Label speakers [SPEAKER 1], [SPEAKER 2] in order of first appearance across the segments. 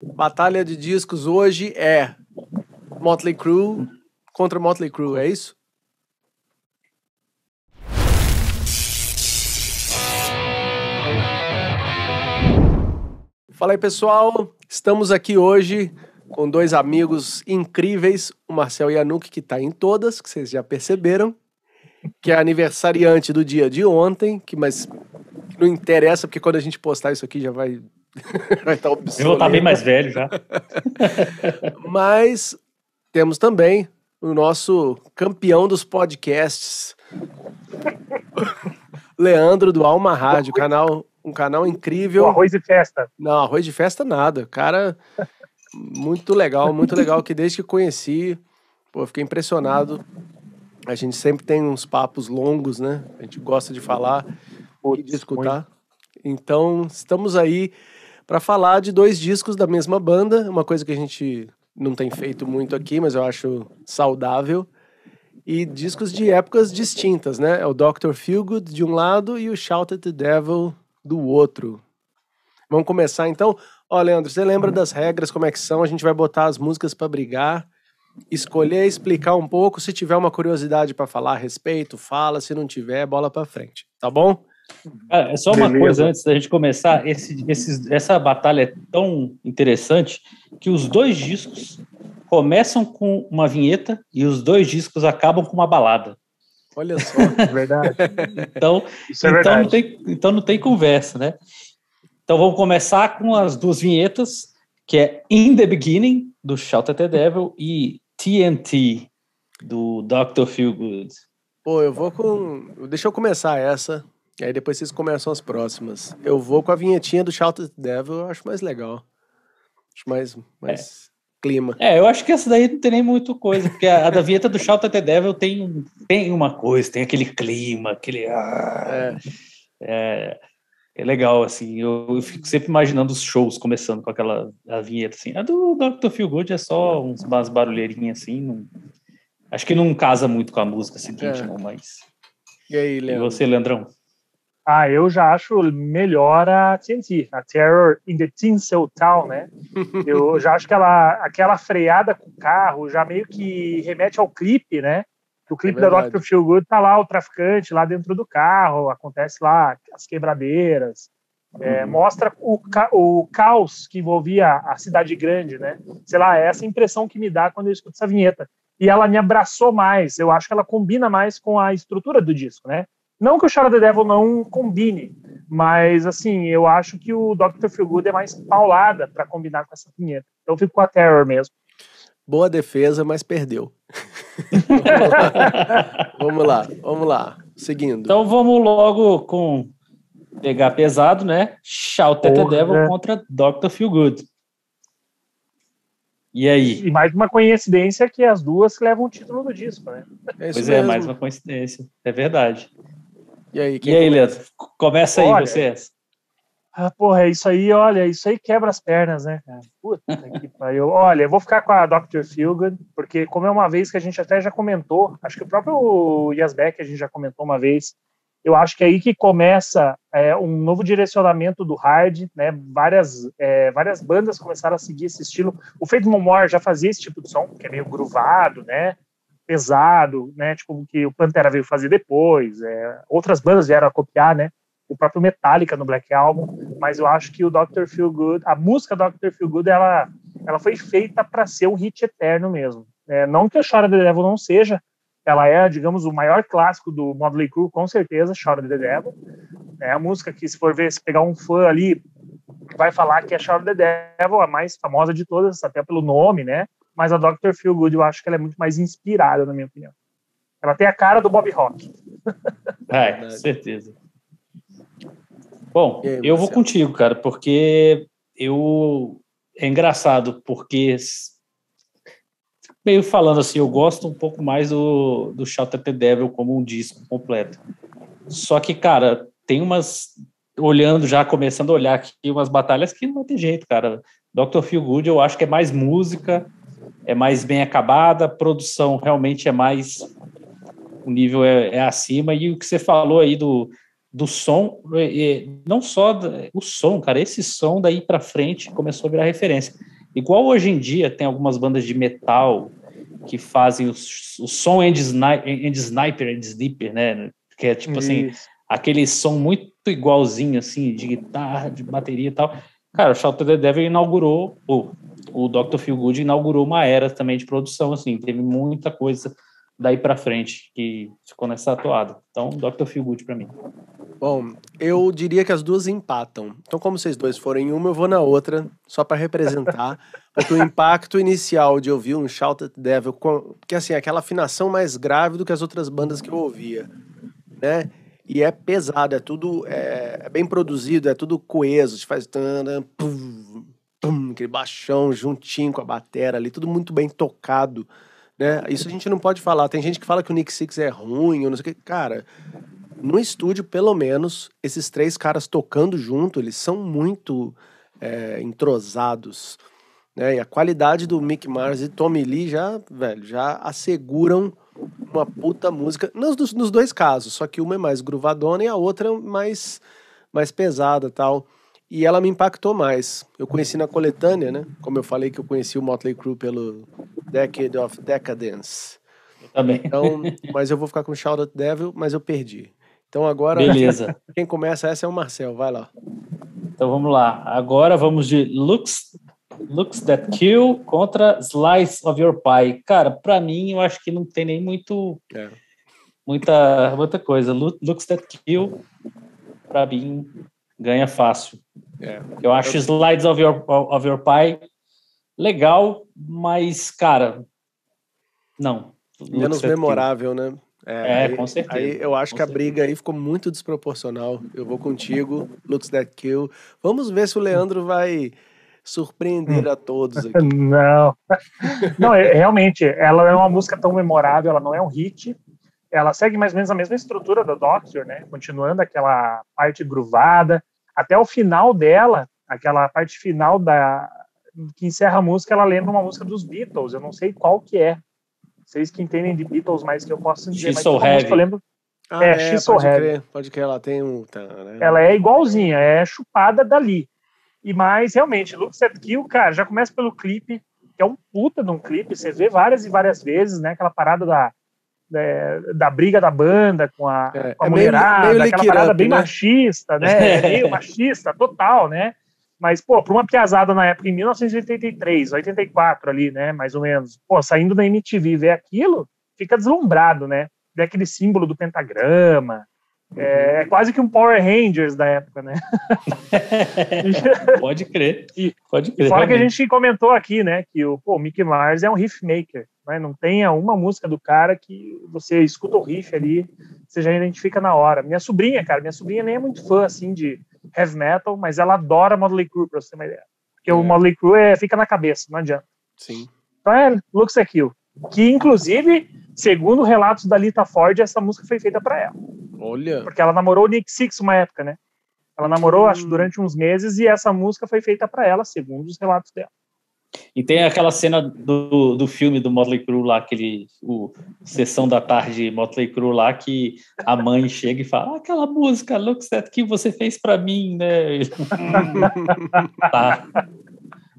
[SPEAKER 1] Batalha de discos hoje é Motley Crue contra Motley Crue, é isso? Fala aí, pessoal. Estamos aqui hoje com dois amigos incríveis, o Marcel Yanuk, que está em todas, que vocês já perceberam, que é aniversariante do dia de ontem, que mas não interessa, porque quando a gente postar isso aqui já vai
[SPEAKER 2] tá obsoleto. Eu vou estar tá bem mais velho já.
[SPEAKER 1] mas temos também o nosso campeão dos podcasts, Leandro do Alma Rádio, canal um canal incrível. O
[SPEAKER 3] arroz de festa.
[SPEAKER 1] Não, arroz de festa nada. Cara, muito legal, muito legal que desde que conheci, pô, fiquei impressionado. A gente sempre tem uns papos longos, né? A gente gosta de falar Putz, e de escutar. Muito. Então, estamos aí para falar de dois discos da mesma banda, uma coisa que a gente não tem feito muito aqui, mas eu acho saudável. E discos de épocas distintas, né? É o Dr. Feelgood de um lado e o Shout at the Devil do outro. Vamos começar então? Ó, Leandro, você lembra das regras, como é que são? A gente vai botar as músicas para brigar, escolher, explicar um pouco. Se tiver uma curiosidade para falar a respeito, fala. Se não tiver, bola para frente. Tá bom?
[SPEAKER 2] É só uma Beleza. coisa antes da gente começar. Esse, esse, essa batalha é tão interessante que os dois discos começam com uma vinheta e os dois discos acabam com uma balada.
[SPEAKER 1] Olha só, é verdade.
[SPEAKER 2] então, Isso é então, verdade. Não tem, então não tem conversa, né? Então vamos começar com as duas vinhetas, que é In the Beginning, do Shout at the Devil, e TNT, do Dr. Feelgood.
[SPEAKER 1] Pô, eu vou com. Deixa eu começar essa, e aí depois vocês começam as próximas. Eu vou com a vinhetinha do Shout Devil, eu acho mais legal. Acho mais. mais... É clima.
[SPEAKER 2] É, eu acho que essa daí não tem nem muito coisa, porque a, a da vinheta do Shout the Devil tem, tem uma coisa, tem aquele clima, aquele. É. é. é legal, assim, eu, eu, fico sempre imaginando os shows começando com aquela a vinheta, assim. A do Dr. Feel Good é só uns, umas barulheirinhas, assim, não, acho que não casa muito com a música seguinte, é. não, mas...
[SPEAKER 1] E aí, Leandro?
[SPEAKER 2] E você, Leandrão?
[SPEAKER 3] Ah, eu já acho melhor a TNT, a Terror in the Tinsel Town, né? Eu já acho que ela, aquela freada com o carro já meio que remete ao clipe, né? Que o clipe é da Dr. Feelgood tá lá o traficante lá dentro do carro, acontece lá as quebradeiras, é, uhum. mostra o, ca o caos que envolvia a cidade grande, né? Sei lá, é essa impressão que me dá quando eu escuto essa vinheta. E ela me abraçou mais, eu acho que ela combina mais com a estrutura do disco, né? Não que o Shadow the Devil não combine, mas assim, eu acho que o Dr. Feelgood é mais paulada para combinar com essa vinheta. Então eu fico com a Terror mesmo.
[SPEAKER 1] Boa defesa, mas perdeu. vamos lá, vamos lá. Seguindo.
[SPEAKER 2] Então vamos logo com pegar pesado, né? Shout at the Devil contra Dr. Feelgood. E aí?
[SPEAKER 3] E mais uma coincidência que as duas levam o título do disco, né?
[SPEAKER 2] É pois mesmo. é, mais uma coincidência. É verdade.
[SPEAKER 1] E aí,
[SPEAKER 2] e aí Leandro? Começa aí, olha, vocês.
[SPEAKER 3] Ah, porra, é isso aí, olha, isso aí quebra as pernas, né, cara? Puta que pariu. Olha, eu vou ficar com a Dr. Feelgood, porque como é uma vez que a gente até já comentou, acho que o próprio Yasbeck a gente já comentou uma vez, eu acho que é aí que começa é, um novo direcionamento do hard, né? Várias, é, várias bandas começaram a seguir esse estilo. O Fate No More já fazia esse tipo de som, que é meio groovado, né? Pesado, né? Tipo, que o Pantera veio fazer depois. É, outras bandas vieram a copiar, né? O próprio Metallica no Black Album, mas eu acho que o Dr. Feel Good, a música Dr. Feel Good, ela, ela foi feita para ser um hit eterno mesmo. É, não que a Chora the Devil não seja, ela é, digamos, o maior clássico do Motley Crue, com certeza, Chora the Devil. É a música que, se for ver, se pegar um fã ali, vai falar que é Chora the Devil, a mais famosa de todas, até pelo nome, né? Mas a Dr. Feelgood eu acho que ela é muito mais inspirada, na minha opinião. Ela tem a cara do Bob Rock.
[SPEAKER 2] É, com certeza. Bom, aí, eu vou contigo, cara, porque eu é engraçado porque meio falando assim, eu gosto um pouco mais do do Shout at the Devil como um disco completo. Só que, cara, tem umas olhando já começando a olhar aqui umas batalhas que não vai ter jeito, cara. Dr. Feel Good eu acho que é mais música é mais bem acabada, a produção realmente é mais. O nível é, é, acima. E o que você falou aí do, do som, não só o som, cara, esse som daí para frente começou a virar referência. Igual hoje em dia tem algumas bandas de metal que fazem o, o som end, end sniper, end sleeper, né? Que é tipo assim, Isso. assim, aquele som muito igualzinho, assim, de guitarra, de bateria e tal. Cara, o Shout the Devil inaugurou, o, o Dr. Phil Good inaugurou uma era também de produção, assim, teve muita coisa daí para frente que ficou nessa atuada. Então, Dr. Feel Good para mim.
[SPEAKER 1] Bom, eu diria que as duas empatam. Então, como vocês dois forem uma, eu vou na outra, só para representar. o impacto inicial de ouvir um Shout at the Devil, que assim, é aquela afinação mais grave do que as outras bandas que eu ouvia, né? E é pesado, é tudo é, é bem produzido, é tudo coeso, faz pum, pum, aquele baixão juntinho com a batera ali, tudo muito bem tocado. Né? Isso a gente não pode falar. Tem gente que fala que o Nick Six é ruim, ou não sei o que. Cara, no estúdio, pelo menos, esses três caras tocando junto, eles são muito é, entrosados. Né? E a qualidade do Mick Mars e Tommy Lee já, velho, já asseguram uma puta música. Nos, nos dois casos, só que uma é mais gruvadona e a outra é mais, mais pesada tal. E ela me impactou mais. Eu conheci na coletânea, né? Como eu falei que eu conheci o Motley Crue pelo Decade of Decadence.
[SPEAKER 2] Eu também.
[SPEAKER 1] Então, mas eu vou ficar com Shout Out Devil, mas eu perdi. Então agora,
[SPEAKER 2] Beleza.
[SPEAKER 1] quem começa essa é o Marcel, vai lá.
[SPEAKER 2] Então vamos lá. Agora vamos de Looks, Looks That Kill contra Slice of Your Pie. Cara, para mim eu acho que não tem nem muito é. muita muita coisa. Looks That Kill para mim ganha fácil. É. Eu acho eu... Slides of Your, of Your Pie legal, mas, cara, não.
[SPEAKER 1] Menos memorável, né?
[SPEAKER 2] É, é aí, com certeza.
[SPEAKER 1] Aí eu acho
[SPEAKER 2] com
[SPEAKER 1] que certeza. a briga aí ficou muito desproporcional. Eu vou contigo, Looks That Kill. Vamos ver se o Leandro vai surpreender a todos aqui.
[SPEAKER 3] Não, não, é, realmente, ela é uma música tão memorável, ela não é um hit, ela segue mais ou menos a mesma estrutura do Doctor, né? Continuando aquela parte gruvada, até o final dela, aquela parte final da que encerra a música, ela lembra uma música dos Beatles. Eu não sei qual que é. Vocês que entendem de Beatles mais que eu posso dizer,
[SPEAKER 2] She's mas so heavy.
[SPEAKER 3] eu lembro.
[SPEAKER 1] Ah, é, é She's So Heavy. Crer, pode que ela tem um. Tá,
[SPEAKER 3] né? Ela é igualzinha, é chupada dali. E mais, realmente, Looks at Kill, cara, já começa pelo clipe, que é um puta de um clipe, você vê várias e várias vezes, né? Aquela parada da, da, da briga da banda com a, é, com a é mulherada, meio, meio aquela parada up, bem né? machista, né? É meio machista, total, né? Mas, pô, para uma piazada na época, em 1983, 84 ali, né? Mais ou menos, pô, saindo da MTV ver aquilo, fica deslumbrado, né? Ver aquele símbolo do pentagrama, é, é, quase que um Power Rangers da época, né?
[SPEAKER 2] Pode crer. E, Pode crer.
[SPEAKER 3] Fora realmente. que a gente comentou aqui, né? Que o, pô, o Mickey Mars é um riff maker. Né? Não tem uma música do cara que você escuta o riff ali, você já identifica na hora. Minha sobrinha, cara, minha sobrinha nem é muito fã assim de heavy metal, mas ela adora Motley Crue, pra você ter uma ideia. Porque é. o Motley Crue é, fica na cabeça, não adianta.
[SPEAKER 1] Sim.
[SPEAKER 3] Então é Looks Like Que inclusive, segundo relatos da Lita Ford, essa música foi feita para ela.
[SPEAKER 1] Olha.
[SPEAKER 3] Porque ela namorou o Nick Six uma época, né? Ela namorou, hum. acho, durante uns meses e essa música foi feita para ela, segundo os relatos dela.
[SPEAKER 2] E tem aquela cena do, do filme do Motley Crue lá, aquele o Sessão da Tarde Motley Crue lá, que a mãe chega e fala, ah, aquela música, Look That que você fez para mim, né? tá.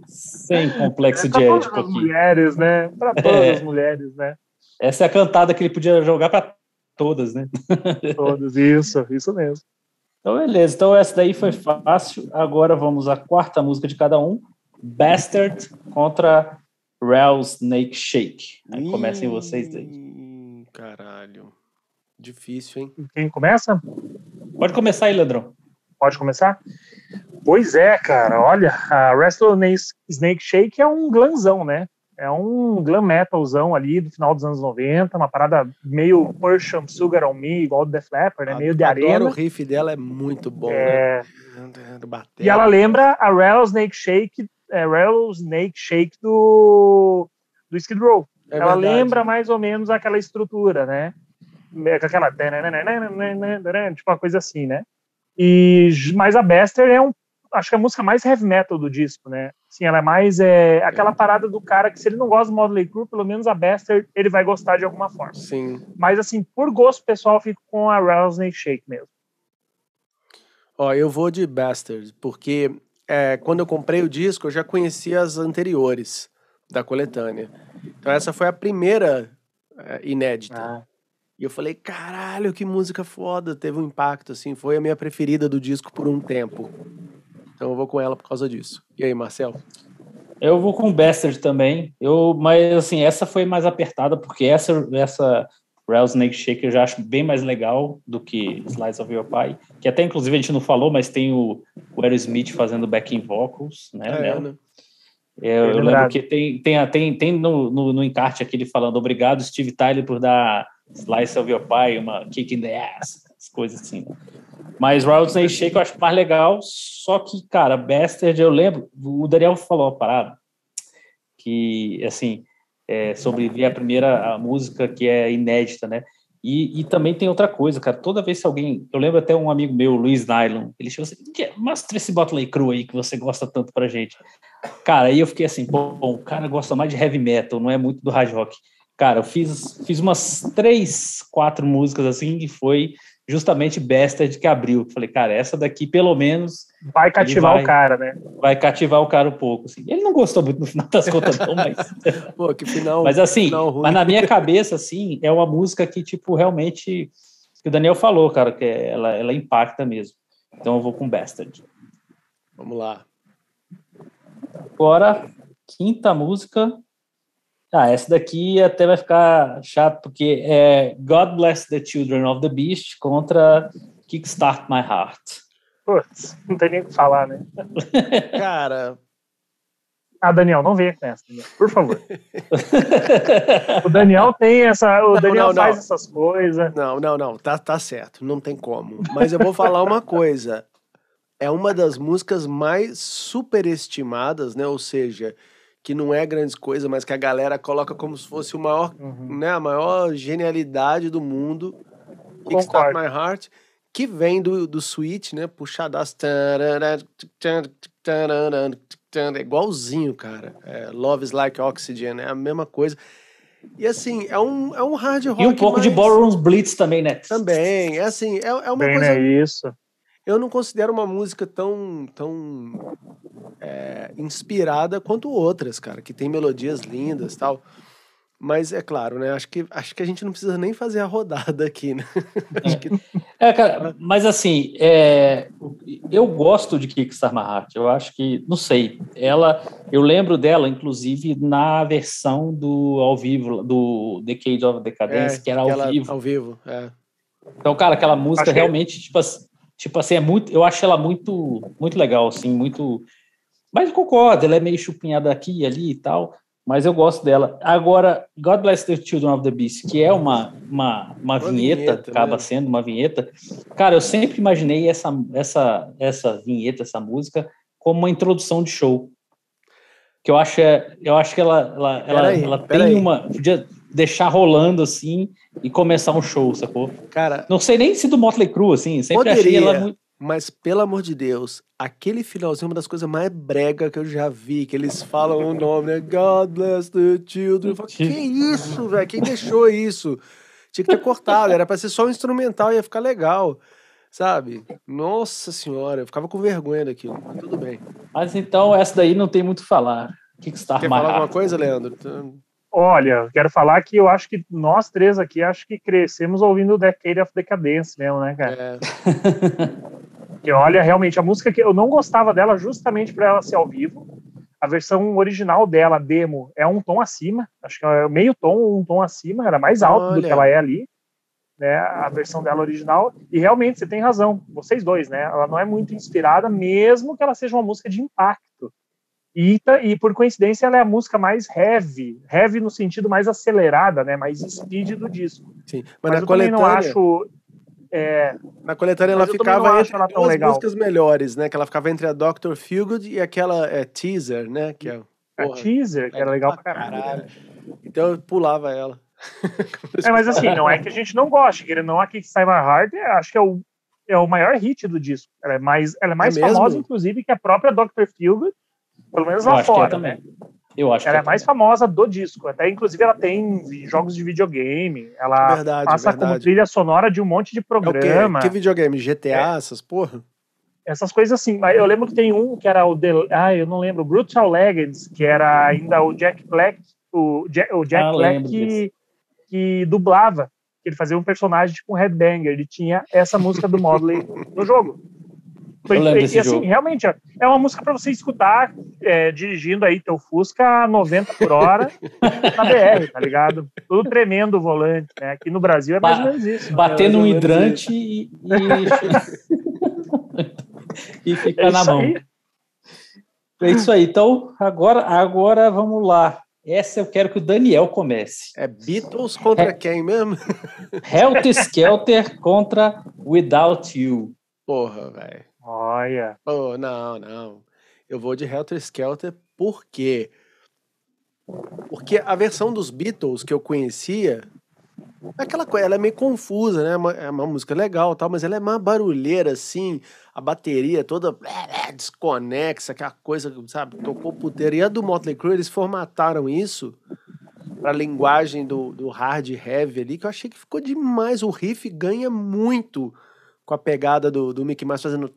[SPEAKER 2] Sem complexo é de ético aqui.
[SPEAKER 3] mulheres, né? Para todas é. as mulheres, né?
[SPEAKER 2] Essa é a cantada que ele podia jogar para todas, né?
[SPEAKER 3] Todas, isso, isso mesmo.
[SPEAKER 2] Então, beleza. Então, essa daí foi fácil. Agora vamos à quarta música de cada um. Bastard contra Snake Shake. Aí comecem vocês aí.
[SPEAKER 1] Caralho. Difícil, hein?
[SPEAKER 3] Quem começa?
[SPEAKER 2] Pode começar aí, Ladrão.
[SPEAKER 3] Pode começar? Pois é, cara. Olha, a Snake Shake é um glamzão, né? É um glam metalzão ali do final dos anos 90, uma parada meio Persian Sugar on Me, igual do Def Leppard, né? Meio de arena.
[SPEAKER 1] o riff dela, é muito bom, é... né?
[SPEAKER 3] E ela lembra a Rattlesnake Shake é, Rattlesnake Shake do, do Skid Row. É ela verdade. lembra mais ou menos aquela estrutura, né? É, com aquela. Tipo uma coisa assim, né? E, mas a Bester é um. Acho que é a música mais heavy metal do disco, né? Sim, ela é mais é, aquela parada do cara que se ele não gosta do Motley Crue, pelo menos a Bester ele vai gostar de alguma forma.
[SPEAKER 1] Sim.
[SPEAKER 3] Mas assim, por gosto pessoal, eu fico com a Rattlesnake Shake mesmo.
[SPEAKER 1] Ó, eu vou de Bastard, porque é, quando eu comprei o disco, eu já conhecia as anteriores da coletânea. Então essa foi a primeira é, inédita. Ah. E eu falei, caralho, que música foda, teve um impacto, assim, foi a minha preferida do disco por um tempo. Então eu vou com ela por causa disso. E aí, Marcel?
[SPEAKER 2] Eu vou com Bastard também. Eu, mas assim, essa foi mais apertada porque essa essa Rattlesnake Shake eu já acho bem mais legal do que Slice of Your Pie, que até inclusive a gente não falou, mas tem o, o Aerosmith fazendo backing vocals, né? É, nela. né? É, eu, eu lembro que tem, tem, tem, tem no, no, no, encarte aquele falando obrigado, Steve Tyler, por dar Slice of Your Pie, uma kick in the ass, as coisas assim. Né? Mas Rattlesnake Shake eu acho mais legal, só que, cara, Bastard, eu lembro, o Daniel falou a parada, que, assim, é, sobre a primeira a música que é inédita, né? E, e, também tem outra coisa, cara. Toda vez que alguém. Eu lembro até um amigo meu, Luiz Nylon, ele chegou assim: mostra esse Botley Cru aí que você gosta tanto pra gente. Cara, aí eu fiquei assim: bom, o cara gosta mais de heavy metal, não é muito do hard rock. Cara, eu fiz, fiz umas três, quatro músicas assim e foi justamente Bastard que abriu. Falei, cara, essa daqui pelo menos.
[SPEAKER 3] Vai cativar vai, o cara, né?
[SPEAKER 2] Vai cativar o cara um pouco. Assim. Ele não gostou muito no final das contas, não, mas.
[SPEAKER 1] Pô, que final.
[SPEAKER 2] Mas assim, final mas na minha cabeça, assim, é uma música que, tipo, realmente. Que o Daniel falou, cara, que ela, ela impacta mesmo. Então eu vou com Bastard.
[SPEAKER 1] Vamos lá.
[SPEAKER 2] Agora, quinta música. Ah, essa daqui até vai ficar chato, porque é God Bless the Children of the Beast contra Kickstart My Heart.
[SPEAKER 3] Putz, não tem nem o que falar, né?
[SPEAKER 1] Cara.
[SPEAKER 3] Ah, Daniel, não venha com essa, por favor. o Daniel tem essa. O não, Daniel não, faz não. essas coisas.
[SPEAKER 1] Não, não, não, tá, tá certo, não tem como. Mas eu vou falar uma coisa. É uma das músicas mais superestimadas, né? Ou seja, que não é grande coisa, mas que a galera coloca como se fosse o maior, uhum. né, a maior genialidade do mundo. Kickstart My Heart, que vem do, do Switch, né, puxadas. É igualzinho, cara. É, Love is Like Oxygen, é a mesma coisa. E assim, é um, é um hard rock.
[SPEAKER 2] E um pouco de Ballroom Blitz também, né?
[SPEAKER 1] Também, é assim, é, é uma
[SPEAKER 3] Bem,
[SPEAKER 1] coisa.
[SPEAKER 3] É isso
[SPEAKER 1] eu não considero uma música tão, tão é, inspirada quanto outras, cara, que tem melodias lindas tal. Mas é claro, né? Acho que, acho que a gente não precisa nem fazer a rodada aqui, né?
[SPEAKER 2] É, que... é cara, mas assim, é, eu gosto de Kickstarter My Heart. Eu acho que, não sei, ela, eu lembro dela, inclusive, na versão do ao vivo, do Decade of Decadence, é, que era ao vivo.
[SPEAKER 1] Ao vivo, é.
[SPEAKER 2] Então, cara, aquela música realmente, tipo assim, Tipo assim, é muito, eu acho ela muito, muito legal, assim, muito. Mas concordo, ela é meio chupinhada aqui e ali e tal, mas eu gosto dela. Agora, God Bless the Children of the Beast, que é uma, uma, uma, uma vinheta, vinheta, acaba né? sendo uma vinheta. Cara, eu sempre imaginei essa, essa, essa vinheta, essa música, como uma introdução de show. Que eu acho, é, eu acho que ela, ela, ela, aí, ela tem aí. uma. Podia deixar rolando assim e começar um show, sacou?
[SPEAKER 1] Cara,
[SPEAKER 2] não sei nem se do Motley Crue assim, sempre poderia, achei ela muito
[SPEAKER 1] mas pelo amor de Deus, aquele finalzinho é uma das coisas mais brega que eu já vi, que eles falam o nome, né? God bless the children. Falo, que isso, velho? Quem deixou isso? Tinha que ter cortado, era pra ser só um instrumental, ia ficar legal. Sabe? Nossa senhora, eu ficava com vergonha daquilo, mas tudo bem.
[SPEAKER 2] Mas então, essa daí não tem muito o que falar. O que, que está
[SPEAKER 1] Quer falar alguma coisa, Leandro?
[SPEAKER 3] Olha, quero falar que eu acho que nós três aqui acho que crescemos ouvindo Decade of Decadence mesmo, né, cara? É. que olha, realmente, a música que eu não gostava dela justamente para ela ser ao vivo. A versão original dela, demo, é um tom acima, acho que é meio tom, um tom acima, era mais alto olha. do que ela é ali, né? A versão dela original. E realmente, você tem razão, vocês dois, né? Ela não é muito inspirada, mesmo que ela seja uma música de impacto. E, e, por coincidência ela é a música mais heavy, heavy no sentido mais acelerada, né, mais speed do disco.
[SPEAKER 1] Sim, mas, mas na eu coletânea não acho é, na coletânea ela ficava entre ela duas legal. músicas melhores, né, que ela ficava entre a Dr. Feelgood e aquela é, Teaser, né, que é
[SPEAKER 3] a teaser, que era legal pra caralho. caralho.
[SPEAKER 1] Então eu pulava ela.
[SPEAKER 3] é, mas assim, não é que a gente não goste, que ele não aqui que Sai My Heart, acho que é o, é o maior hit do disco. Ela é mais, ela é mais é famosa, inclusive, que a própria Dr. Feelgood pelo menos lá é fora. É também.
[SPEAKER 2] Eu acho
[SPEAKER 3] ela
[SPEAKER 2] é,
[SPEAKER 3] é mais famosa do disco. Até, inclusive, ela tem jogos de videogame. Ela verdade, passa verdade. como trilha sonora de um monte de programa.
[SPEAKER 1] É que videogame? GTA, é. essas porra?
[SPEAKER 3] essas coisas assim. Eu lembro que tem um que era o The, ah, eu não lembro, Brutal Legends, que era ainda o Jack Black, o Jack, o Jack ah, Black que, que, dublava, ele fazia um personagem tipo um headbanger, ele tinha essa música do Modley no jogo. Eu e, e assim, jogo. realmente, é uma música para você escutar é, dirigindo aí teu Fusca a 90 por hora na BR, tá ligado? Tudo tremendo o volante, né? Aqui no Brasil é mais ou menos isso.
[SPEAKER 2] Bater né? no hidrante e, e, e ficar é na mão. Aí. É isso aí. Então, agora, agora vamos lá. Essa eu quero que o Daniel comece.
[SPEAKER 1] É Beatles contra é, quem mesmo?
[SPEAKER 2] Helter Skelter contra Without You.
[SPEAKER 1] Porra, velho.
[SPEAKER 3] Olha.
[SPEAKER 1] Oh, não, não. Eu vou de Helter Skelter? Porque a versão dos Beatles que eu conhecia, aquela coisa, ela é meio confusa, né? É uma, é uma música legal tal, mas ela é mais barulheira, assim, a bateria toda desconexa, aquela coisa, sabe? Tocou puteiro. E a do Motley Crue, eles formataram isso pra linguagem do, do hard heavy ali, que eu achei que ficou demais. O riff ganha muito com a pegada do, do Mickey Mouse fazendo.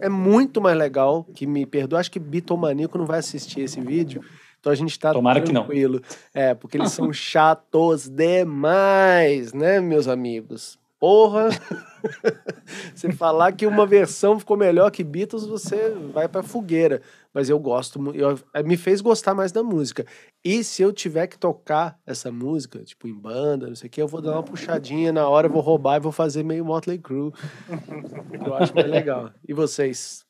[SPEAKER 1] É muito mais legal. Que me perdoa. Acho que Bitomaníaco não vai assistir esse vídeo. Então a gente tá
[SPEAKER 2] Tomara tranquilo.
[SPEAKER 1] Que não. É, porque eles são chatos demais, né, meus amigos? Porra! Você falar que uma versão ficou melhor que Beatles, você vai pra fogueira. Mas eu gosto, eu, eh, me fez gostar mais da música. E se eu tiver que tocar essa música, tipo em banda, não sei o que, eu vou dar uma puxadinha na hora, vou roubar e vou fazer meio Motley Crue. eu acho bem legal. E vocês?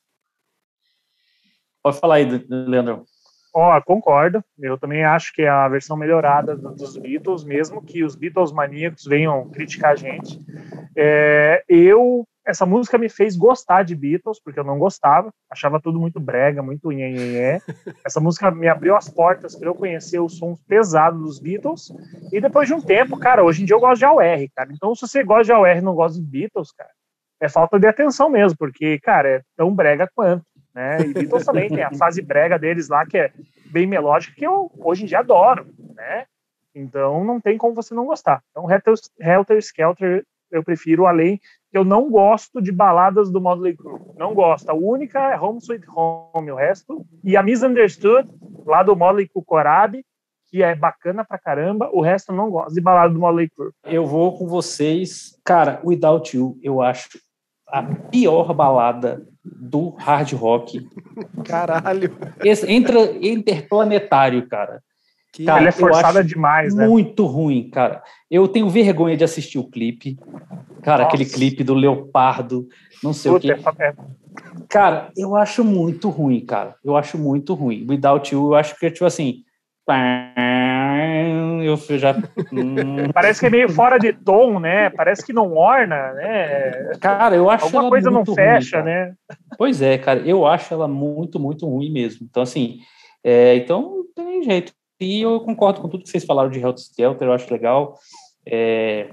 [SPEAKER 2] Pode falar aí, Leandro.
[SPEAKER 3] Ó, oh, concordo. Eu também acho que é a versão melhorada dos Beatles, mesmo que os Beatles maníacos venham criticar a gente. É, eu essa música me fez gostar de Beatles, porque eu não gostava, achava tudo muito brega, muito nhenhenhé. Essa música me abriu as portas para eu conhecer os sons pesados dos Beatles. E depois de um tempo, cara, hoje em dia eu gosto de AOR, cara. Então, se você gosta de AOR e não gosta de Beatles, cara, é falta de atenção mesmo, porque, cara, é tão brega quanto. Né? E Beatles também tem a fase brega deles lá, que é bem melódica, que eu hoje em dia adoro, né? Então não tem como você não gostar. Então Helter, Helter Skelter eu prefiro, além eu não gosto de baladas do Motley Crue. Não gosto. A única é Home Sweet Home, o resto. E a Misunderstood, lá do Motley Crue Corabi, que é bacana pra caramba. O resto eu não gosto de balada do Motley Crue.
[SPEAKER 2] Eu vou com vocês. Cara, Without You, eu acho a pior balada do hard rock.
[SPEAKER 1] Caralho.
[SPEAKER 2] Esse, entra interplanetário, cara.
[SPEAKER 3] Que cara, ela é forçada demais,
[SPEAKER 2] né? Muito ruim, cara. Eu tenho vergonha de assistir o clipe. Cara, Nossa. aquele clipe do leopardo, não sei Puta, o que. É... Cara, eu acho muito ruim, cara. Eu acho muito ruim. Without You, eu acho que, tipo assim, eu já.
[SPEAKER 3] Parece que é meio fora de tom, né? Parece que não orna, né?
[SPEAKER 2] Cara, eu acho
[SPEAKER 3] Alguma coisa não fecha, ruim, né?
[SPEAKER 2] Pois é, cara, eu acho ela muito, muito ruim mesmo. Então, assim, é, então não tem jeito. E eu concordo com tudo que vocês falaram de Helter Skelter, eu acho legal. É,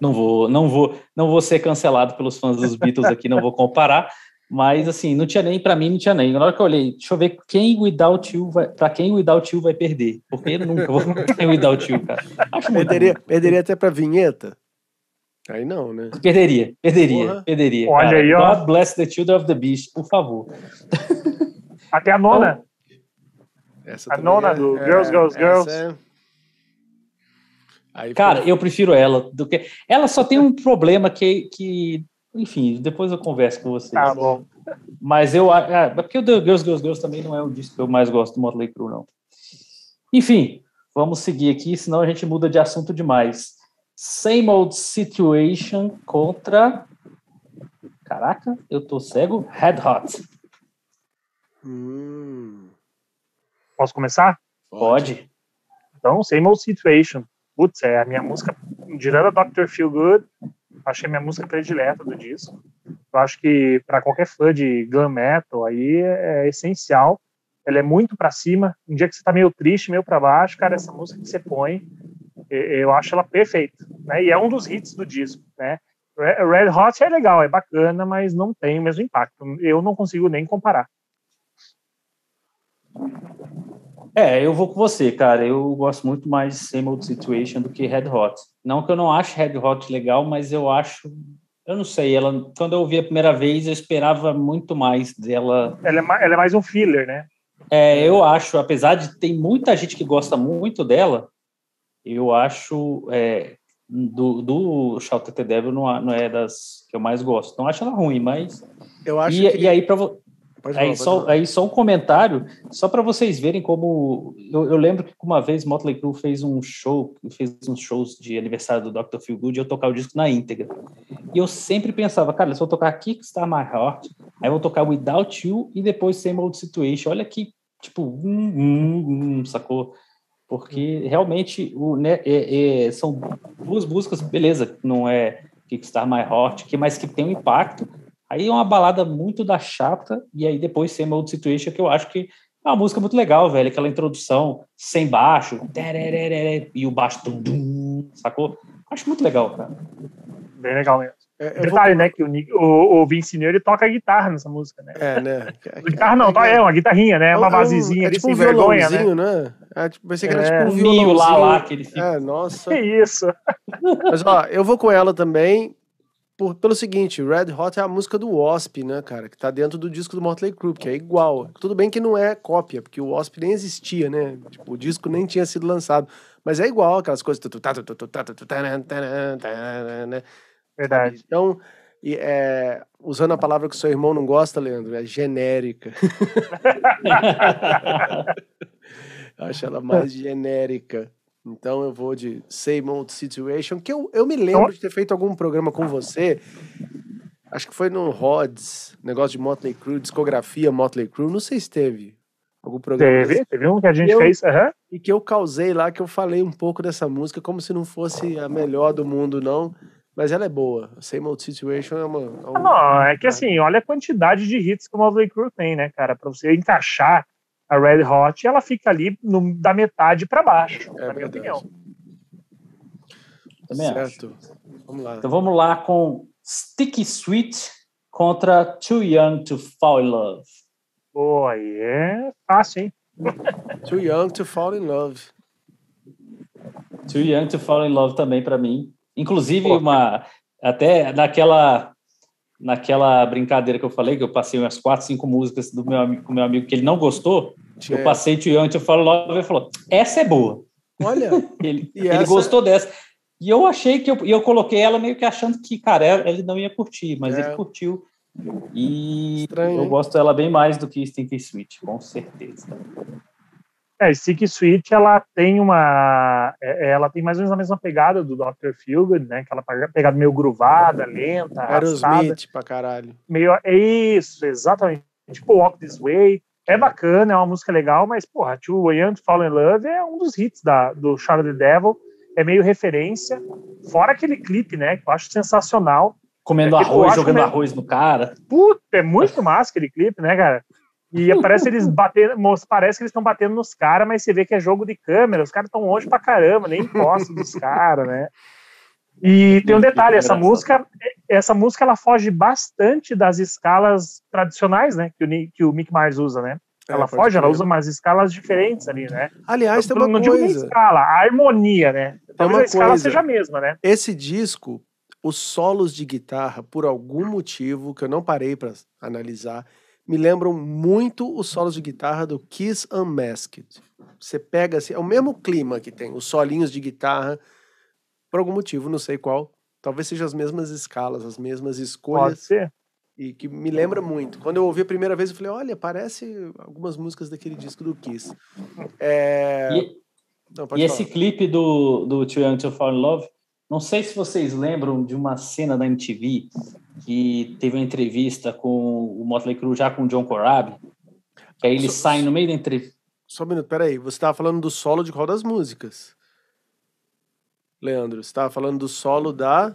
[SPEAKER 2] não vou, não vou, não vou ser cancelado pelos fãs dos Beatles aqui, não vou comparar, mas, assim, não tinha nem, para mim, não tinha nem. Na hora que eu olhei, deixa eu ver quem o Without You vai, pra quem o Without You vai perder. Porque ele nunca vou o Without You, cara.
[SPEAKER 1] Acho perderia, perderia até pra vinheta? Aí não, né?
[SPEAKER 2] Perderia, perderia, Porra. perderia.
[SPEAKER 3] Olha cara. aí, ó.
[SPEAKER 2] God bless the children of the beast, por favor.
[SPEAKER 3] Até a nona. Então, a nona é, do é, Girls, Girls, Girls. É...
[SPEAKER 2] Aí, cara, eu prefiro ela do que. Ela só tem um problema que, que enfim, depois eu converso com vocês.
[SPEAKER 3] Tá bom.
[SPEAKER 2] Mas eu. É, porque o The Girls, Girls, Girls também não é o disco que eu mais gosto do Motley Crue, não. Enfim, vamos seguir aqui, senão a gente muda de assunto demais. Same Old Situation contra. Caraca, eu tô cego. Red Hot.
[SPEAKER 3] Hum. Posso começar?
[SPEAKER 2] Pode.
[SPEAKER 3] Então, Same Old Situation. Putz, é a minha música. Tirando a Dr. Feel Good, achei minha música predileta do disco. Eu acho que para qualquer fã de glam metal aí é, essencial. Ela é muito para cima. Um dia que você tá meio triste, meio para baixo, cara, essa música que você põe, eu acho ela perfeita, né? E é um dos hits do disco, né? Red Hot é legal, é bacana, mas não tem o mesmo impacto. Eu não consigo nem comparar.
[SPEAKER 2] É, eu vou com você, cara. Eu gosto muito mais de Same Old Situation do que Red Hot. Não que eu não ache Red Hot legal, mas eu acho. Eu não sei, ela, quando eu ouvi a primeira vez, eu esperava muito mais dela.
[SPEAKER 3] Ela é, ela é mais um filler, né?
[SPEAKER 2] É, eu acho, apesar de ter muita gente que gosta muito dela, eu acho é, do, do Shout at the Devil não, não é das que eu mais gosto. Não acho ela ruim, mas.
[SPEAKER 1] Eu acho
[SPEAKER 2] e,
[SPEAKER 1] que...
[SPEAKER 2] e aí, para aí, só, aí só um comentário, só para vocês verem como. Eu, eu, lembro que uma vez Motley Crue fez um show, fez uns shows de aniversário do Dr. Feel Good e eu tocar o disco na íntegra. E eu sempre pensava, cara, eles vão tocar Kickstar My Heart, aí vou tocar Without You e depois Same Old Situation. Olha que, tipo, hum, hum, hum, sacou? Porque realmente o, né, é, é, são duas músicas, beleza, não é Kickstar My Heart, que, mas que tem um impacto Aí é uma balada muito da chata, e aí depois Same Old Situation, que eu acho que é uma música muito legal, velho. Aquela introdução sem baixo, e o baixo, sacou? Acho muito legal, cara.
[SPEAKER 3] Bem legal mesmo. É, Detalhe, vou... né, que o, o, o Vince Neil, ele toca guitarra nessa música, né?
[SPEAKER 1] É, né?
[SPEAKER 3] guitarra não, é, é uma guitarrinha, né? Uma basezinha é,
[SPEAKER 1] tipo ali, um sem vergonha, né? né? É, tipo, pensei que era é, tipo um violãozinho.
[SPEAKER 2] lá, lá, que ele
[SPEAKER 1] fica. É, nossa.
[SPEAKER 3] Que isso.
[SPEAKER 1] Mas, ó, eu vou com ela também, por, pelo seguinte, Red Hot é a música do Wasp, né, cara? Que tá dentro do disco do Motley Crue, que é igual. Tudo bem que não é cópia, porque o Wasp nem existia, né? Tipo, o disco nem tinha sido lançado. Mas é igual, aquelas coisas...
[SPEAKER 3] Verdade.
[SPEAKER 1] Então, é, usando a palavra que seu irmão não gosta, Leandro, é genérica. Acho ela mais genérica. Então eu vou de Same Old Situation, que eu, eu me lembro de ter feito algum programa com você. Acho que foi no Rods, negócio de Motley Crue, discografia Motley Crue. Não sei se teve algum programa.
[SPEAKER 3] Teve, teve um que a gente eu, fez. Uhum.
[SPEAKER 1] E que eu causei lá, que eu falei um pouco dessa música, como se não fosse a melhor do mundo, não. Mas ela é boa. Same Old Situation é uma. É.
[SPEAKER 3] Não, é que assim, olha a quantidade de hits que o Motley Crue tem, né, cara? Pra você encaixar a Red Hot, ela fica ali no, da metade para baixo, é na minha opinião.
[SPEAKER 2] Também certo. Acho. Vamos lá. Então vamos lá com Sticky Sweet contra Too Young to Fall in Love.
[SPEAKER 3] Pô, aí é fácil, hein?
[SPEAKER 1] Too Young to Fall in Love.
[SPEAKER 2] Too Young to Fall in Love também para mim. Inclusive, Pô. uma até naquela naquela brincadeira que eu falei, que eu passei umas quatro, cinco músicas do meu amigo, com meu amigo que ele não gostou, é. eu passei Tio Young, eu falo logo, ele falou, essa é boa.
[SPEAKER 1] Olha,
[SPEAKER 2] ele, ele essa... gostou dessa. E eu achei que eu, e eu coloquei ela meio que achando que, cara, ele não ia curtir, mas é. ele curtiu. E Estranho, eu hein? gosto dela bem mais do que Stinky Sweet, com certeza.
[SPEAKER 3] É, Stick Sweet, ela tem uma. É, é, ela tem mais ou menos a mesma pegada do Dr. Feelgood, né? Aquela pegada meio gruvada, lenta.
[SPEAKER 1] Aerosmith pra caralho.
[SPEAKER 3] Meio. É isso, exatamente. Tipo Walk This Way. É bacana, é uma música legal, mas, porra, Young to Fall in Love é um dos hits da, do Charlie the Devil. É meio referência. Fora aquele clipe, né? Que eu acho sensacional.
[SPEAKER 2] Comendo é, arroz, jogando arroz no cara.
[SPEAKER 3] Puta, é muito massa aquele clipe, né, cara? E parece eles batendo, parece que eles estão batendo nos caras, mas você vê que é jogo de câmera, os caras estão longe pra caramba, nem encosta dos caras, né? E tem um detalhe, essa música, essa música ela foge bastante das escalas tradicionais, né, que o, que o Mick Mars usa, né? É, ela é, foge, ela usa umas escalas diferentes ali, né?
[SPEAKER 1] Aliás, tem uma
[SPEAKER 3] não
[SPEAKER 1] coisa. Não
[SPEAKER 3] digo nem escala, a harmonia, né? Talvez a escala coisa. seja a mesma, né?
[SPEAKER 1] Esse disco, os solos de guitarra, por algum motivo que eu não parei para analisar, me lembram muito os solos de guitarra do Kiss Unmasked. Você pega assim, é o mesmo clima que tem, os solinhos de guitarra, por algum motivo, não sei qual. Talvez sejam as mesmas escalas, as mesmas escolhas.
[SPEAKER 3] Pode ser.
[SPEAKER 1] E que me lembra muito. Quando eu ouvi a primeira vez, eu falei: olha, parece algumas músicas daquele disco do Kiss. É...
[SPEAKER 2] E, não, e esse clipe do, do Too Young to Fall in Love, não sei se vocês lembram de uma cena da MTV que teve uma entrevista com o Motley Crue já com o John Corabi, que aí eles saem no meio da entrevista.
[SPEAKER 1] Só um minuto, peraí. Você estava falando do solo de qual das músicas? Leandro, você estava falando do solo da...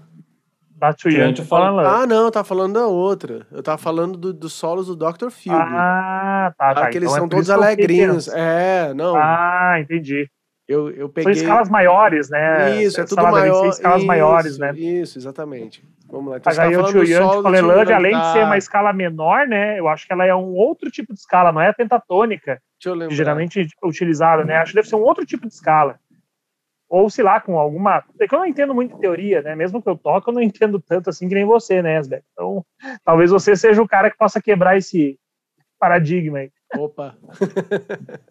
[SPEAKER 3] Da Tuyante falando.
[SPEAKER 1] Ah, não, tá falando da outra. Eu tava falando dos do solos do Dr. Phil.
[SPEAKER 3] Ah, tá, tá.
[SPEAKER 1] Ah, que eles então são é todos alegrinhos. É, não.
[SPEAKER 3] Ah, entendi.
[SPEAKER 1] Eu, eu peguei...
[SPEAKER 3] São escalas maiores, né?
[SPEAKER 1] Isso, é tudo maior.
[SPEAKER 3] Escalas
[SPEAKER 1] isso,
[SPEAKER 3] maiores, né?
[SPEAKER 1] Isso, exatamente. Vamos lá. Então,
[SPEAKER 3] Mas aí o além de ser uma escala menor, né? Eu acho que ela é um outro tipo de escala, não é a pentatônica, geralmente utilizada, né? Acho que deve ser um outro tipo de escala. Ou sei lá, com alguma. É que eu não entendo muito de teoria, né? Mesmo que eu toque, eu não entendo tanto assim que nem você, né, Esbeck? Então, talvez você seja o cara que possa quebrar esse paradigma aí.
[SPEAKER 1] Opa!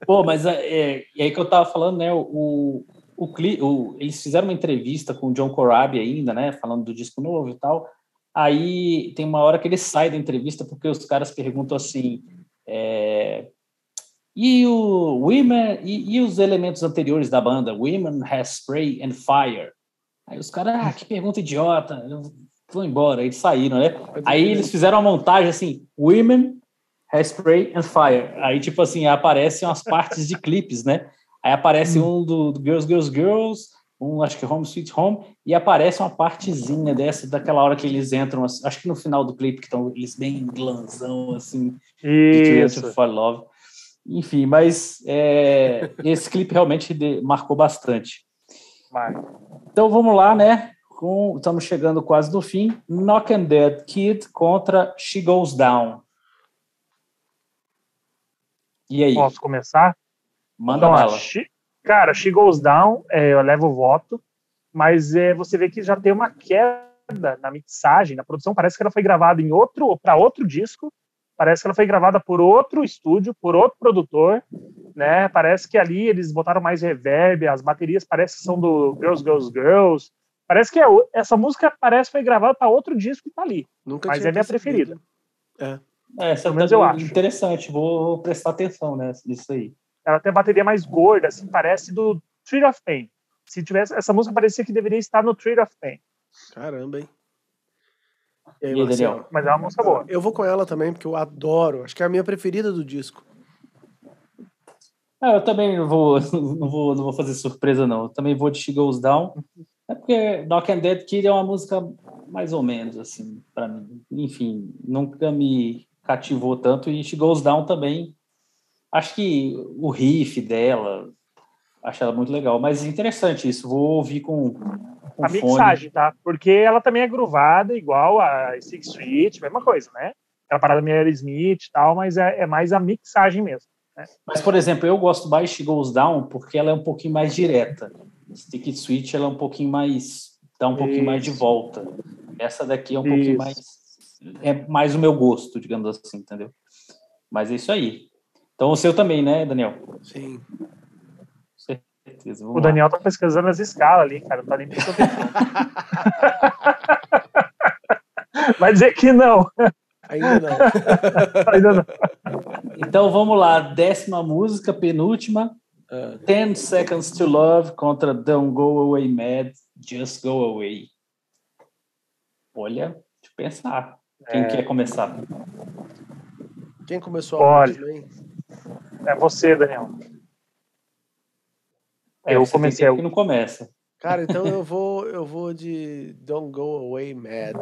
[SPEAKER 2] Pô, mas é, é, aí que eu tava falando, né? O, o, o, eles fizeram uma entrevista com o John Corabi ainda, né? Falando do disco novo e tal. Aí tem uma hora que ele sai da entrevista porque os caras perguntam assim. É, e o Women e, e, os elementos anteriores da banda, Women Has Spray and Fire. Aí os caras, ah, que pergunta idiota, vão embora, eles saíram, né? Aí eles fizeram uma montagem assim, Women Has Spray and Fire. Aí tipo assim, aparecem umas partes de clipes, né? Aí aparece um do, do Girls, Girls, Girls, um acho que Home Sweet Home, e aparece uma partezinha dessa, daquela hora que eles entram, acho que no final do clipe, que estão eles bem glanzão, assim,
[SPEAKER 3] Isso.
[SPEAKER 2] de For Love. Enfim, mas é, esse clipe realmente de, marcou bastante.
[SPEAKER 3] Vai.
[SPEAKER 2] Então vamos lá, né? Com, estamos chegando quase no fim. Knock and Dead Kid contra She Goes Down. E aí?
[SPEAKER 3] Posso começar?
[SPEAKER 2] Manda bala.
[SPEAKER 3] She, cara, She Goes Down, é, eu levo o voto, mas é, você vê que já tem uma queda na mixagem, na produção. Parece que ela foi gravada em outro, para outro disco. Parece que ela foi gravada por outro estúdio, por outro produtor, né? Parece que ali eles botaram mais reverb, as baterias parece que são do Girls, Girls, Girls. Parece que é, essa música parece que foi gravada para outro disco e tá ali.
[SPEAKER 1] Nunca
[SPEAKER 3] mas é minha preferida.
[SPEAKER 2] É. É, essa Pelo eu acho. interessante, vou prestar atenção né, nisso aí.
[SPEAKER 3] Ela tem a bateria mais gorda, assim, parece do Tree of Pain. Se tivesse, essa música parecia que deveria estar no Tree of Pain.
[SPEAKER 1] Caramba, hein?
[SPEAKER 2] E aí, e Daniel?
[SPEAKER 3] Mas é uma música boa.
[SPEAKER 1] Eu vou com ela também, porque eu adoro. Acho que é a minha preferida do disco.
[SPEAKER 2] Ah, eu também não vou, não vou, não vou fazer surpresa, não. Eu também vou de She Goes Down. É porque Doc and Dead Kid é uma música mais ou menos, assim, para mim. Enfim, nunca me cativou tanto. E She Goes Down também. Acho que o riff dela, acho ela muito legal. Mas interessante isso. Vou ouvir com
[SPEAKER 3] a mixagem, tá? Porque ela também é gruvada, igual a Six Street, mesma coisa, né? Aquela parada meio Smith e tal, mas é, é, mais a mixagem mesmo. Né?
[SPEAKER 2] Mas, por exemplo, eu gosto mais de Goes Down porque ela é um pouquinho mais direta. Stick Switch ela é um pouquinho mais dá um Isso. pouquinho mais de volta. Essa daqui é um Isso. pouquinho mais é mais o meu gosto, digamos assim, entendeu? Mas é isso aí. Então o seu também, né, Daniel?
[SPEAKER 1] Sim.
[SPEAKER 3] O Daniel tá pesquisando as escalas ali, cara. Não tá nem pensando. Vai dizer que não.
[SPEAKER 1] Ainda não.
[SPEAKER 3] Ainda não.
[SPEAKER 2] Então vamos lá, décima música, penúltima. Uh, Ten Seconds to Love contra Don't Go Away Mad, Just Go Away. Olha, deixa eu pensar. Quem é... quer começar?
[SPEAKER 1] Quem começou
[SPEAKER 3] a Olha, É você, Daniel.
[SPEAKER 2] É, eu comecei. Que não começa.
[SPEAKER 1] Cara, então eu vou, eu vou de Don't Go Away Mad.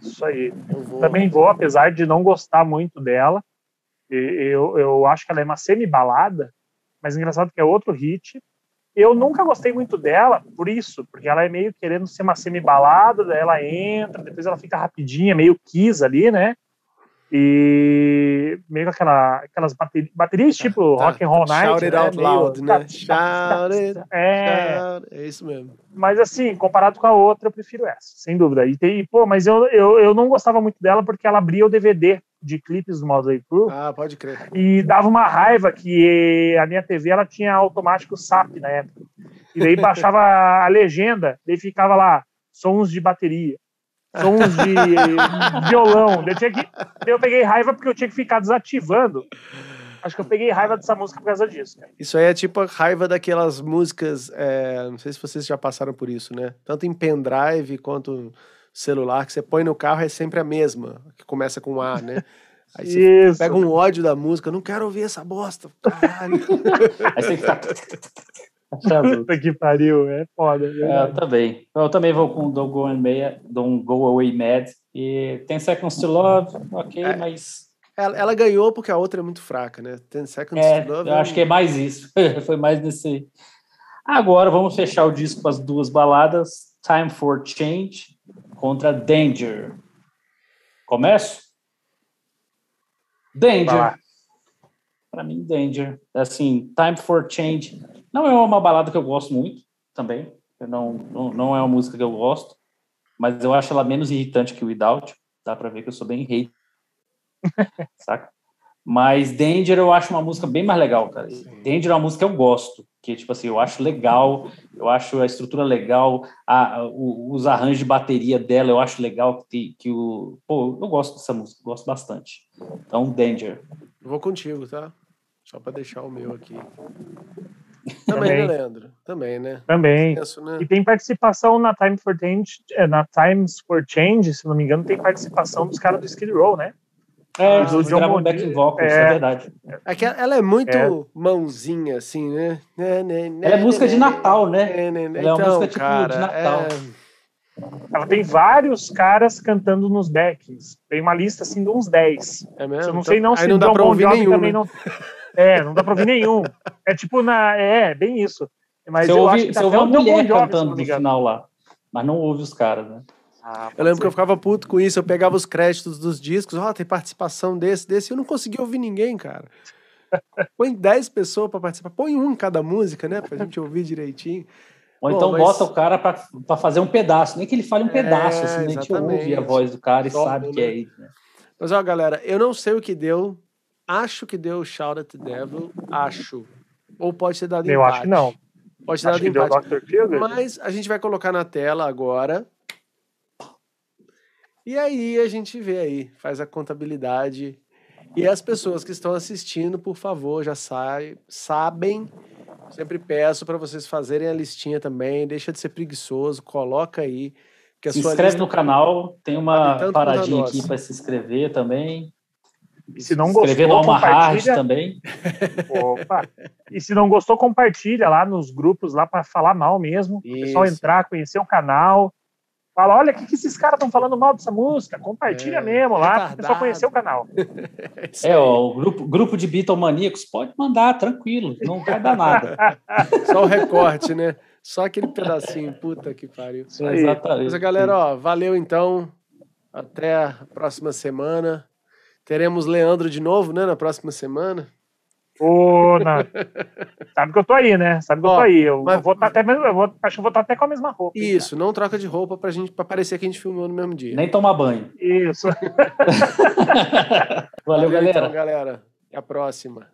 [SPEAKER 3] Isso aí. Vou... Também vou, apesar de não gostar muito dela. Eu, eu acho que ela é uma semi-balada, mas engraçado que é outro hit. Eu nunca gostei muito dela por isso, porque ela é meio querendo ser uma semi-balada, daí ela entra, depois ela fica rapidinha, meio Kiss ali, né? E meio aquela, aquelas baterias, baterias tipo tá, Rock and Roll Night.
[SPEAKER 1] Shout it
[SPEAKER 3] né?
[SPEAKER 1] out meio, loud, né? Tá, shout it.
[SPEAKER 3] É,
[SPEAKER 1] shout, é isso mesmo.
[SPEAKER 3] Mas assim, comparado com a outra, eu prefiro essa, sem dúvida. E tem, pô, mas eu, eu, eu não gostava muito dela porque ela abria o DVD de clipes do Motley Crue.
[SPEAKER 1] Ah, pode crer.
[SPEAKER 3] E dava uma raiva que a minha TV ela tinha automático SAP na época. E daí baixava a legenda, daí ficava lá sons de bateria, sons de violão. Eu, tinha que, eu peguei raiva porque eu tinha que ficar desativando. Acho que eu peguei raiva dessa música por causa disso. Cara.
[SPEAKER 1] Isso aí é tipo a raiva daquelas músicas. É, não sei se vocês já passaram por isso, né? Tanto em pendrive quanto celular que você põe no carro é sempre a mesma, que começa com A, né? Aí você Isso. pega um ódio da música, não quero ouvir essa bosta, caralho.
[SPEAKER 2] Aí você fica...
[SPEAKER 3] Puta que pariu, é foda.
[SPEAKER 2] É, eu também. Eu também vou com Don't Go, Away, Don't Go Away Mad. E tem Seconds to Love, ok, é. mas...
[SPEAKER 1] Ela, ela, ganhou porque a outra é muito fraca, né? Ten Seconds
[SPEAKER 2] é,
[SPEAKER 1] to Love.
[SPEAKER 2] Eu acho que é mais isso. Foi mais nesse... Agora vamos fechar o disco com as duas baladas. Time for Change contra Danger. Começo? Danger. Para mim, Danger. Assim, Time for Change. Não é uma balada que eu gosto muito também. Não, não, não é uma música que eu gosto, mas eu acho ela menos irritante que o Without. Dá para ver que eu sou bem hate. saca? Mas Danger eu acho uma música bem mais legal, cara. Sim. Danger é uma música que eu gosto, que tipo assim, eu acho legal, eu acho a estrutura legal, a, a o, os arranjos de bateria dela eu acho legal que, que o pô, eu gosto dessa música, gosto bastante. Então Danger.
[SPEAKER 1] vou contigo, tá? Só para deixar o meu aqui. Também, Também, né, Leandro? Também, né?
[SPEAKER 3] Também. Penso, né? E tem participação na Time for Change, é, na Times for Change, se não me engano, tem participação dos caras do Skid Row, né?
[SPEAKER 2] É, ah, do John Bon back vocal, é, isso é verdade.
[SPEAKER 1] É que ela é muito é. mãozinha, assim, né?
[SPEAKER 2] né, né, né ela é música de Natal, né? Ela é uma então, música tipo cara, de Natal. É...
[SPEAKER 3] Ela tem vários caras cantando nos backs. Tem uma lista assim de uns 10.
[SPEAKER 1] É mesmo? Eu
[SPEAKER 3] não sei não
[SPEAKER 1] se não dá pra ouvir nenhum, também né? não.
[SPEAKER 3] É, não dá pra ouvir nenhum. É tipo na. É, bem isso.
[SPEAKER 2] Mas você eu ouve, acho que tá você ouve uma mulher cantando no final lá. Mas não ouve os caras, né?
[SPEAKER 1] Ah, eu lembro ser. que eu ficava puto com isso, eu pegava os créditos dos discos, ó, oh, tem participação desse, desse, e eu não conseguia ouvir ninguém, cara. Põe 10 pessoas para participar, põe um em cada música, né, pra gente ouvir direitinho.
[SPEAKER 2] Ou Bom, então mas... bota o cara para fazer um pedaço, nem que ele fale um é, pedaço, assim, a gente ouve a voz do cara e Top, sabe né? que é né? isso, né?
[SPEAKER 1] Mas ó, galera, eu não sei o que deu, acho que deu Shout at the Devil, acho. Ou pode ter dado
[SPEAKER 3] eu empate. Eu acho que não.
[SPEAKER 1] Pode ter acho dado empate. Mas a gente vai colocar na tela agora e aí a gente vê aí, faz a contabilidade. E as pessoas que estão assistindo, por favor, já sai, sabem. Sempre peço para vocês fazerem a listinha também. Deixa de ser preguiçoso, coloca aí.
[SPEAKER 2] Que se inscreve lista... no canal, tem uma paradinha aqui para se inscrever também.
[SPEAKER 3] E se não gostou, Escrever
[SPEAKER 2] no Hard também.
[SPEAKER 3] Opa. E se não gostou, compartilha lá nos grupos lá para falar mal mesmo. O pessoal entrar, conhecer o canal. Fala, olha, o que, que esses caras estão falando mal dessa música? Compartilha é, mesmo lá, para pessoal conhecer o canal.
[SPEAKER 2] é, ó, o grupo, grupo de Beatlemaníacos pode mandar, tranquilo, não vai dar nada.
[SPEAKER 1] Só o recorte, né? Só aquele pedacinho, puta que pariu. Exatamente. Mas, galera, ó, valeu então. Até a próxima semana. Teremos Leandro de novo, né, na próxima semana.
[SPEAKER 3] Ô, Sabe que eu tô aí, né? Sabe que Ó, eu tô aí. Eu mas... vou estar tá até mesmo, eu vou, acho que vou estar tá até com a mesma roupa.
[SPEAKER 1] Isso, não troca de roupa pra gente pra parecer que a gente filmou no mesmo dia.
[SPEAKER 2] Nem tomar banho.
[SPEAKER 3] Isso.
[SPEAKER 2] Valeu, Valeu, galera.
[SPEAKER 1] Então, galera. Até a próxima.